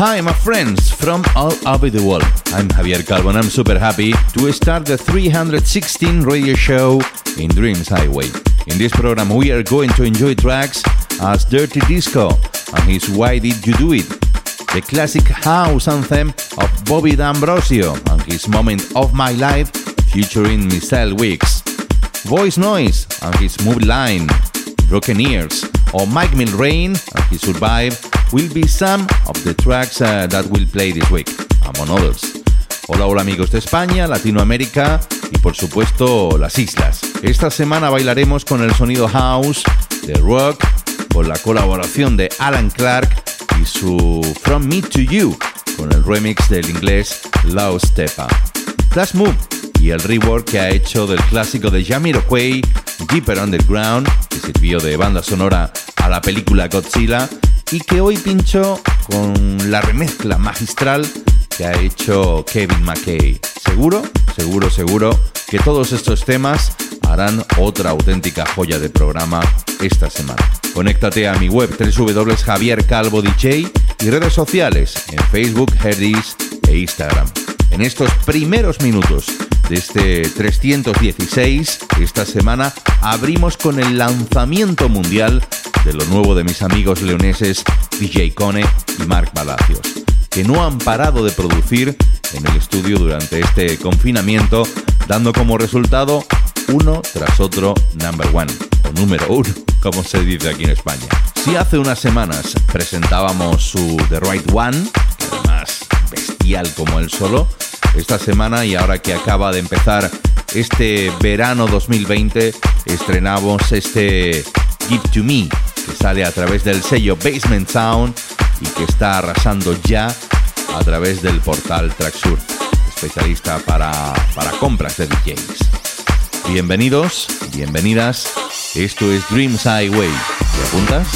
Hi, my friends from all over the world. I'm Javier Calvo and I'm super happy to start the 316 radio show in Dreams Highway. In this program, we are going to enjoy tracks as Dirty Disco and his Why Did You Do It? The classic house anthem of Bobby D'Ambrosio and his Moment of My Life featuring Michelle Wicks. Voice Noise and his Move Line, Broken Ears, or Mike Milrain and his Survive will be some of the tracks uh, that will play this week, among others. Hola, hola amigos de España, Latinoamérica y por supuesto las islas. Esta semana bailaremos con el sonido house de rock, con la colaboración de Alan Clark y su From Me to You, con el remix del inglés Lao Stepa. Flash Move y el rework que ha hecho del clásico de Jamiroquai, Deeper Underground, que sirvió de banda sonora a la película Godzilla y que hoy pincho con la remezcla magistral que ha hecho Kevin McKay. Seguro, seguro, seguro que todos estos temas harán otra auténtica joya de programa esta semana. Conéctate a mi web www.javiercalvodj y redes sociales en Facebook, Herdis e Instagram. En estos primeros minutos de este 316, esta semana abrimos con el lanzamiento mundial de lo nuevo de mis amigos leoneses DJ Cone y Mark Palacios, que no han parado de producir en el estudio durante este confinamiento, dando como resultado uno tras otro number one, o número uno, como se dice aquí en España. Si hace unas semanas presentábamos su The Right One, además bestial como él solo, esta semana y ahora que acaba de empezar este verano 2020, estrenamos este Give to Me, que sale a través del sello Basement Sound y que está arrasando ya a través del portal Tracksur, especialista para, para compras de DJs. Bienvenidos, bienvenidas, esto es Dreams Highway. ¿Te apuntas?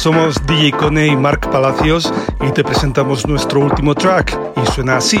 Somos DJ Cone y Marc Palacios y te presentamos nuestro último track y suena así.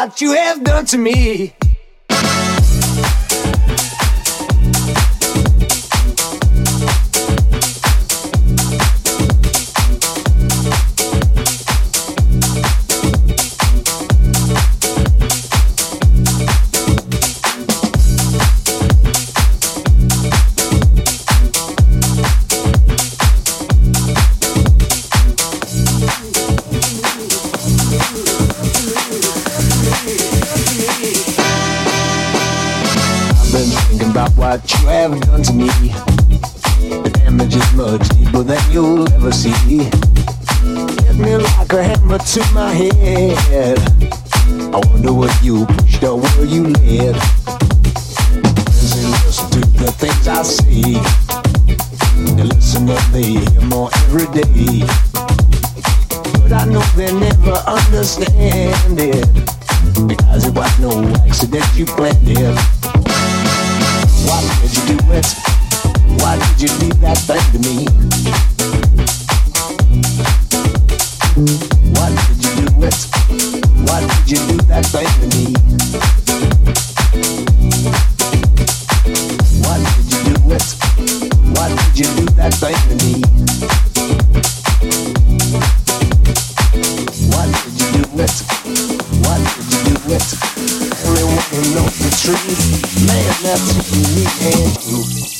What you have done to me. You that thing to me? Why did you do it? Why did you do that thing to me? Why did you do it? Why did you do that thing to me? Why did you do it? Why did you do it? Only wanna the truth. Man, that's me and you.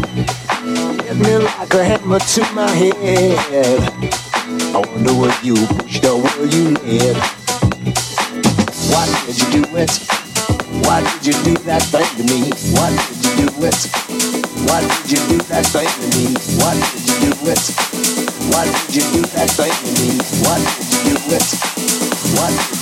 A hammer to my head. I wonder what you pushed or where you led. Why did you do it? Why did you do that thing to me? Why did you do it? Why did you do that thing to me? Why did you do it? Why did you do that thing to me? Why did you do it? Why did you do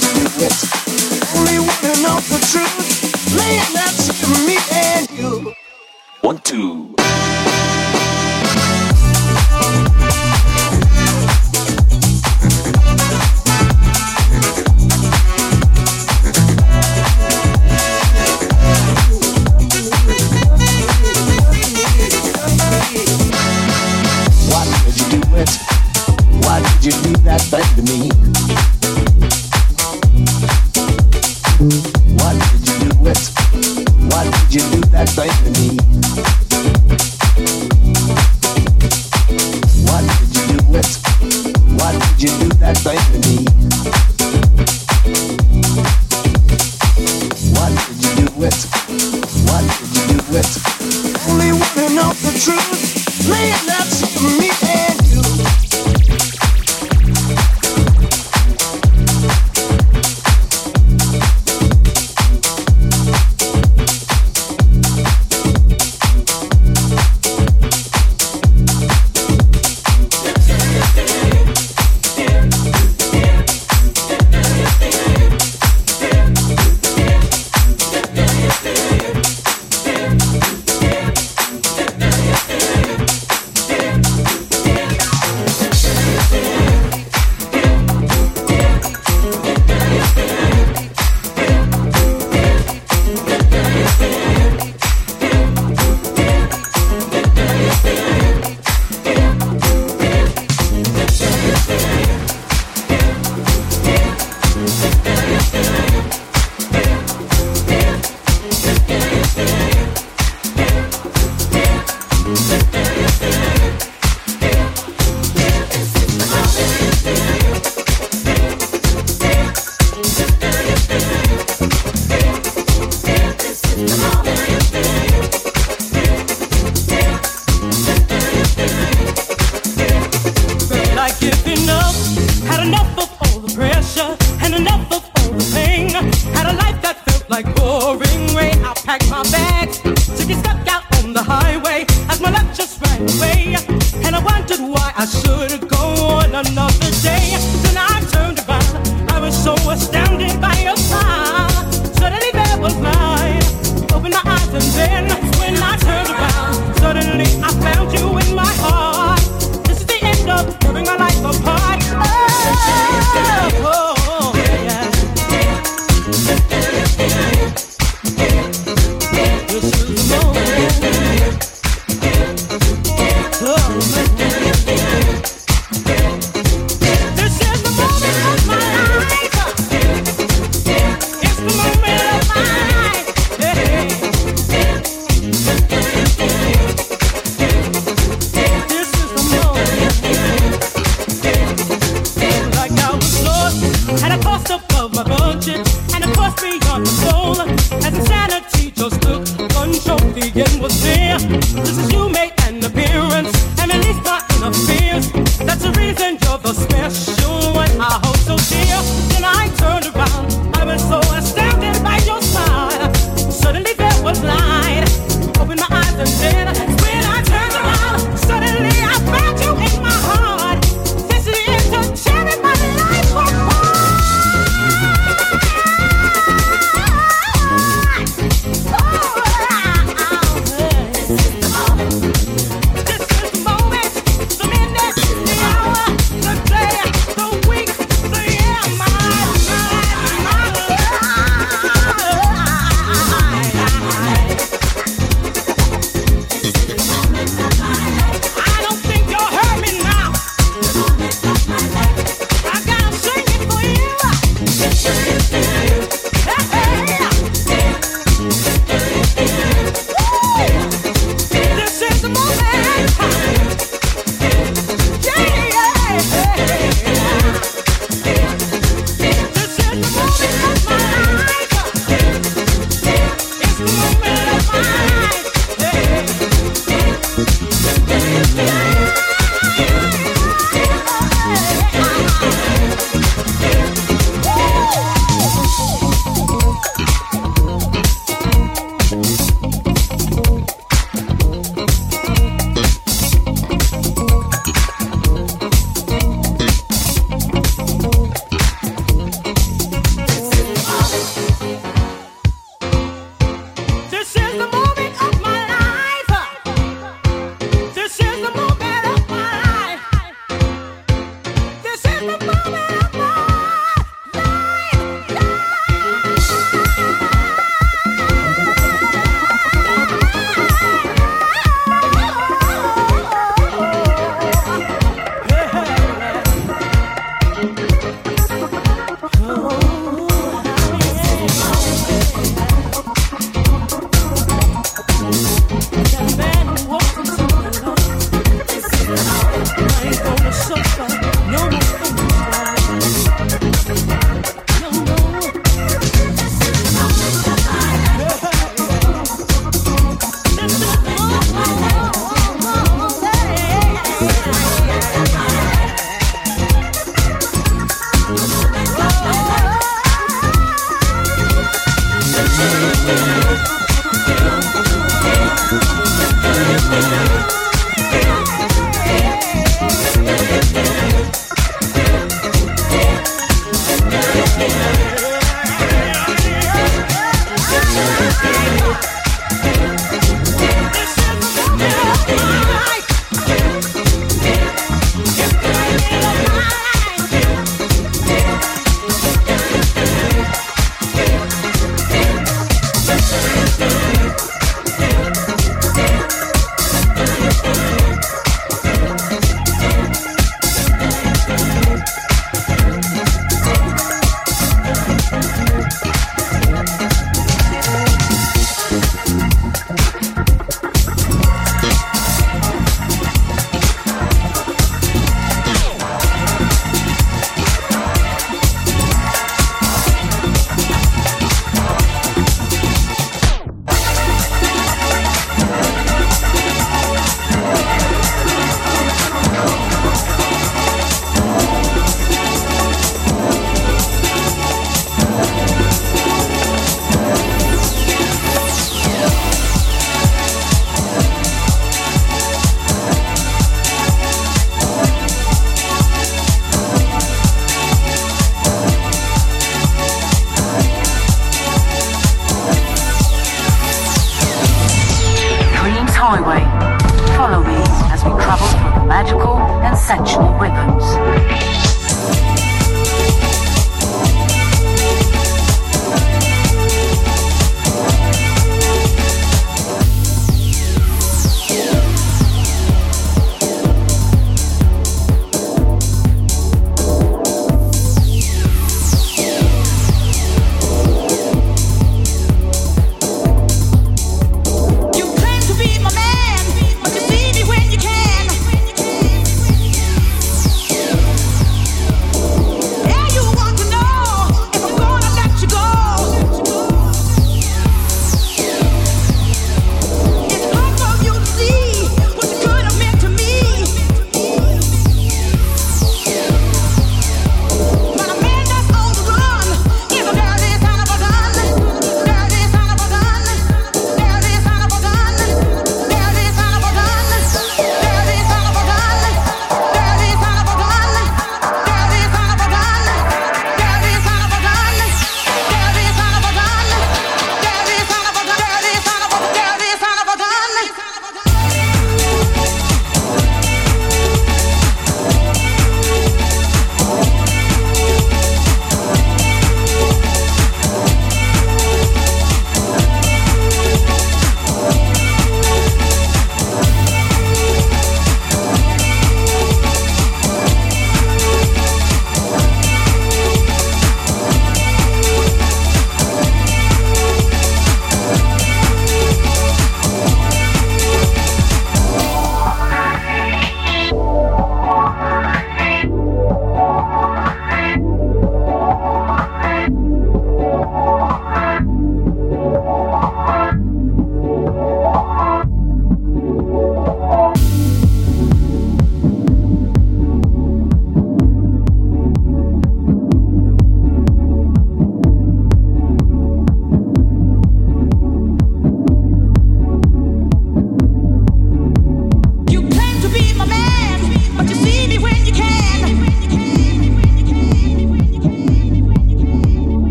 Why did you do it? Why did you do that thing to me? Why did you do it? Why did you do that thing to me? I should go on another.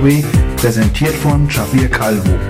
Highway, präsentiert von Javier Calvo.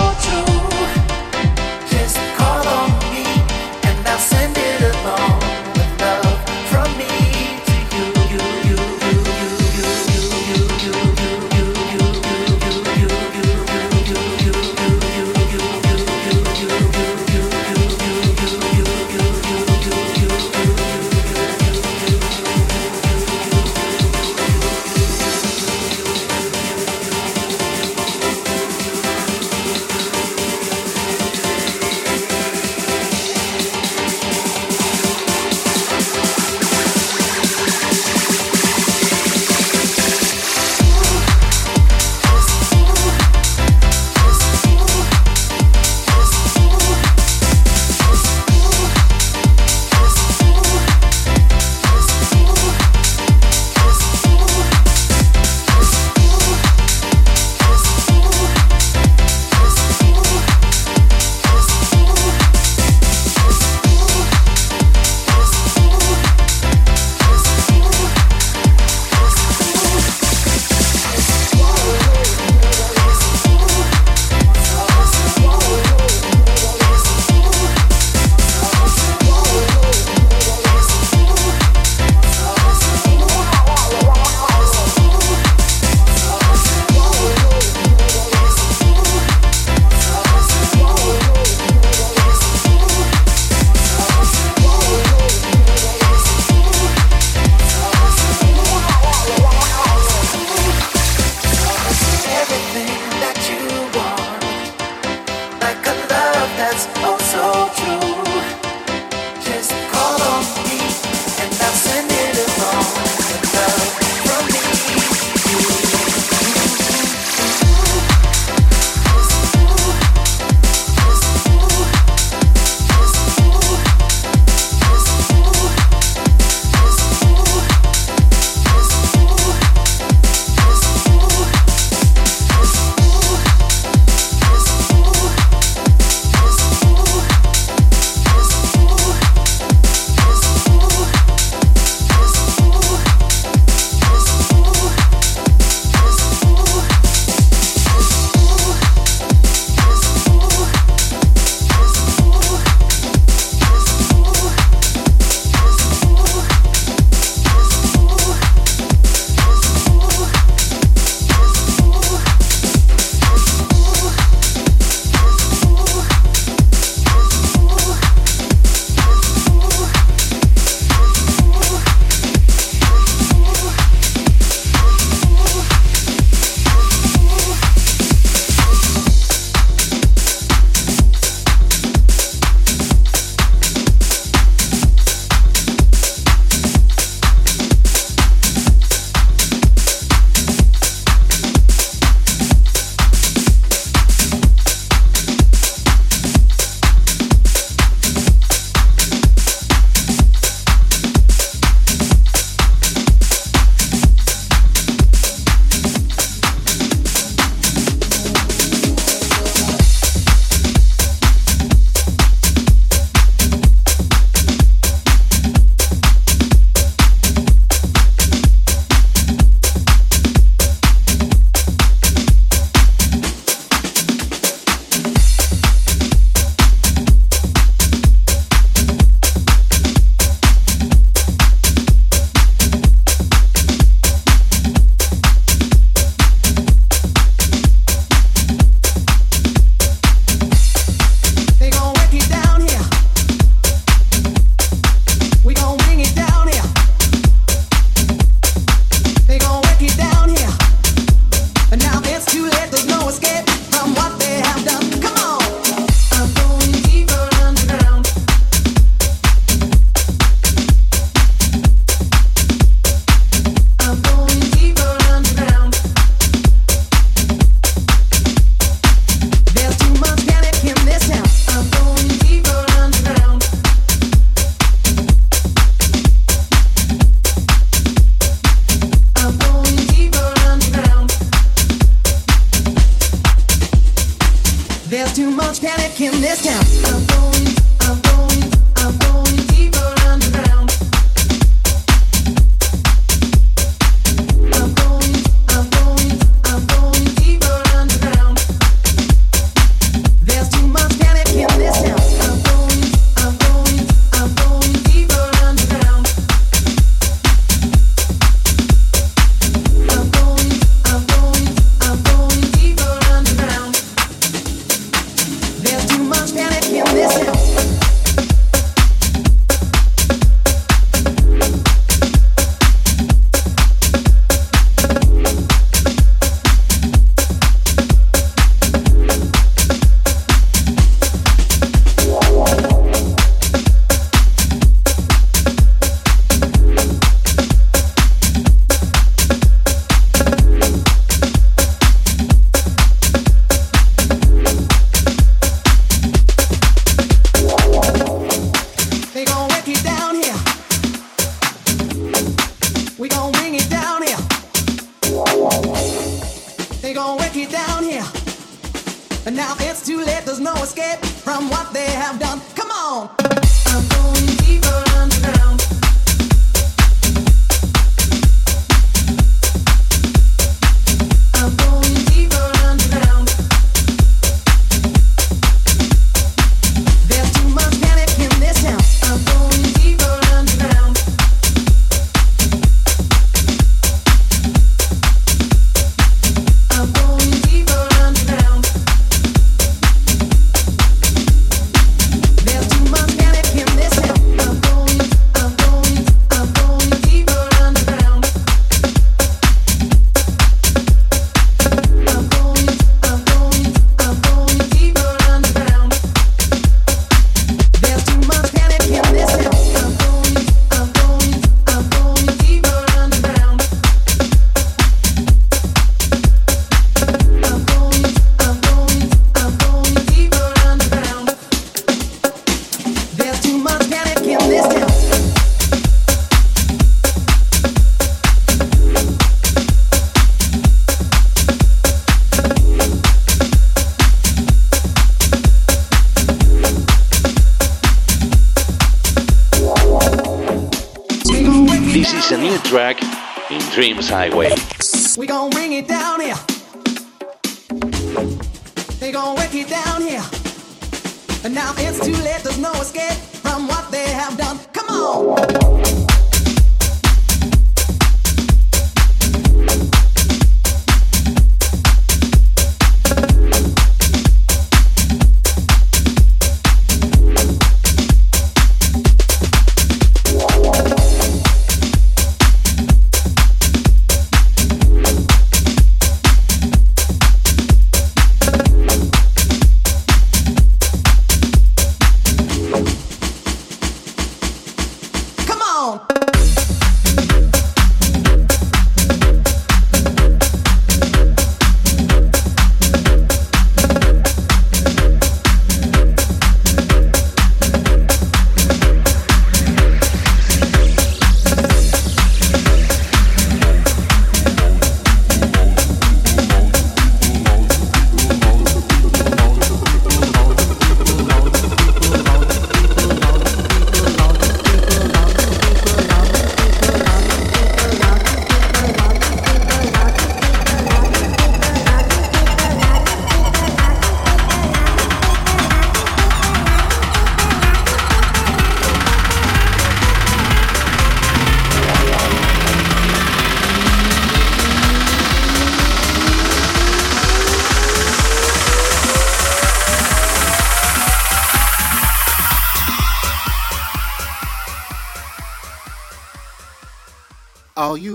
too much panic in this town.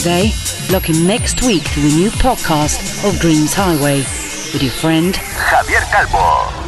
Today. Looking next week to a new podcast of Dreams Highway with your friend Javier Calvo.